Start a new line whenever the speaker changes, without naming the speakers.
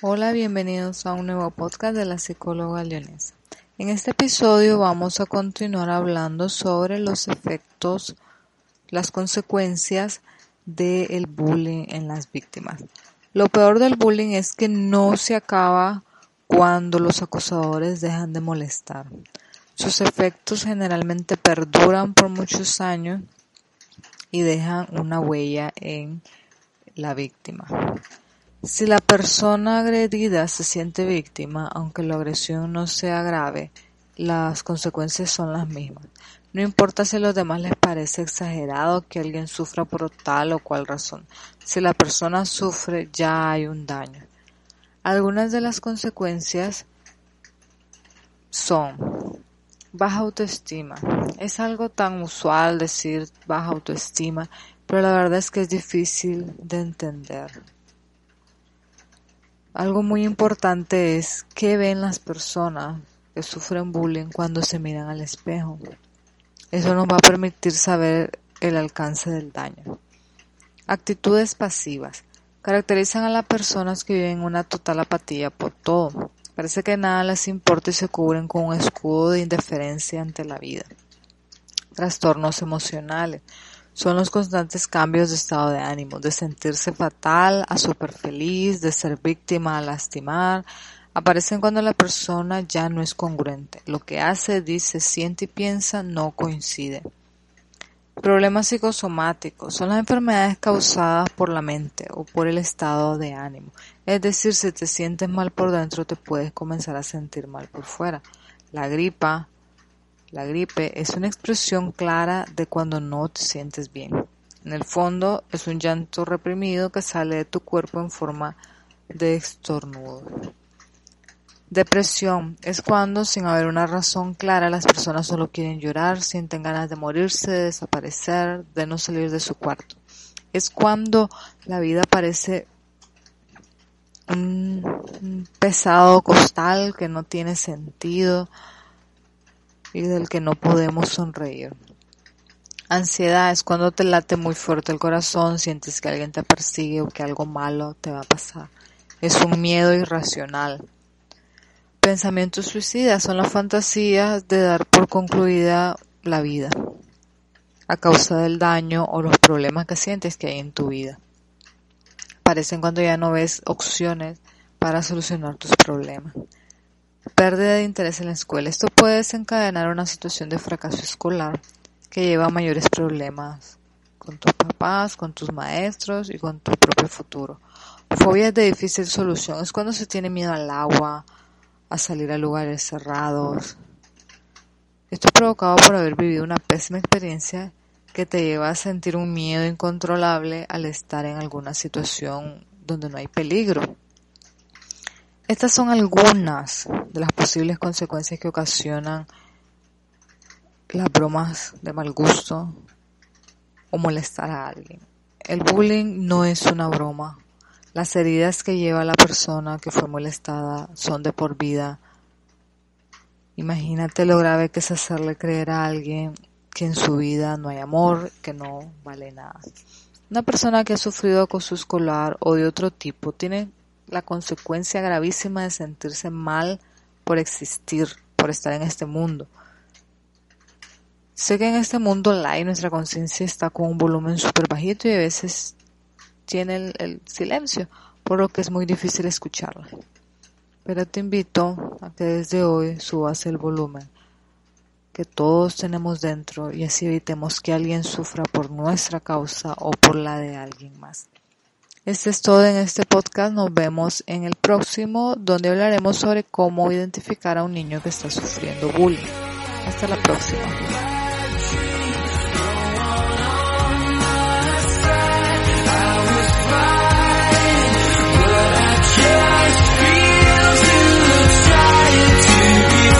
Hola, bienvenidos a un nuevo podcast de la psicóloga leonesa. En este episodio vamos a continuar hablando sobre los efectos, las consecuencias del bullying en las víctimas. Lo peor del bullying es que no se acaba cuando los acosadores dejan de molestar. Sus efectos generalmente perduran por muchos años y dejan una huella en la víctima. Si la persona agredida se siente víctima, aunque la agresión no sea grave, las consecuencias son las mismas. No importa si a los demás les parece exagerado que alguien sufra por tal o cual razón. Si la persona sufre, ya hay un daño. Algunas de las consecuencias son baja autoestima. Es algo tan usual decir baja autoestima, pero la verdad es que es difícil de entender. Algo muy importante es qué ven las personas que sufren bullying cuando se miran al espejo. Eso nos va a permitir saber el alcance del daño. Actitudes pasivas. Caracterizan a las personas que viven una total apatía por todo. Parece que nada les importa y se cubren con un escudo de indiferencia ante la vida. Trastornos emocionales son los constantes cambios de estado de ánimo, de sentirse fatal a súper feliz, de ser víctima a lastimar. Aparecen cuando la persona ya no es congruente. Lo que hace, dice, siente y piensa no coincide. Problemas psicosomáticos son las enfermedades causadas por la mente o por el estado de ánimo. Es decir, si te sientes mal por dentro, te puedes comenzar a sentir mal por fuera. La gripa, la gripe es una expresión clara de cuando no te sientes bien. En el fondo es un llanto reprimido que sale de tu cuerpo en forma de estornudo. Depresión es cuando, sin haber una razón clara, las personas solo quieren llorar, sienten ganas de morirse, de desaparecer, de no salir de su cuarto. Es cuando la vida parece un pesado costal que no tiene sentido, y del que no podemos sonreír. Ansiedad es cuando te late muy fuerte el corazón, sientes que alguien te persigue o que algo malo te va a pasar. Es un miedo irracional. Pensamientos suicidas son las fantasías de dar por concluida la vida a causa del daño o los problemas que sientes que hay en tu vida. Aparecen cuando ya no ves opciones para solucionar tus problemas. Pérdida de interés en la escuela. Esto puede desencadenar una situación de fracaso escolar que lleva a mayores problemas con tus papás, con tus maestros y con tu propio futuro. Fobias de difícil solución es cuando se tiene miedo al agua, a salir a lugares cerrados. Esto es provocado por haber vivido una pésima experiencia que te lleva a sentir un miedo incontrolable al estar en alguna situación donde no hay peligro. Estas son algunas de las posibles consecuencias que ocasionan las bromas de mal gusto o molestar a alguien. El bullying no es una broma. Las heridas que lleva la persona que fue molestada son de por vida. Imagínate lo grave que es hacerle creer a alguien que en su vida no hay amor, que no vale nada. Una persona que ha sufrido acoso escolar o de otro tipo tiene la consecuencia gravísima de sentirse mal por existir, por estar en este mundo. Sé que en este mundo online nuestra conciencia está con un volumen súper bajito y a veces tiene el, el, silencio, por lo que es muy difícil escucharla. Pero te invito a que desde hoy subas el volumen que todos tenemos dentro y así evitemos que alguien sufra por nuestra causa o por la de alguien más. Este es todo en este podcast. Nos vemos en el próximo, donde hablaremos sobre cómo identificar a un niño que está sufriendo bullying. Hasta la próxima.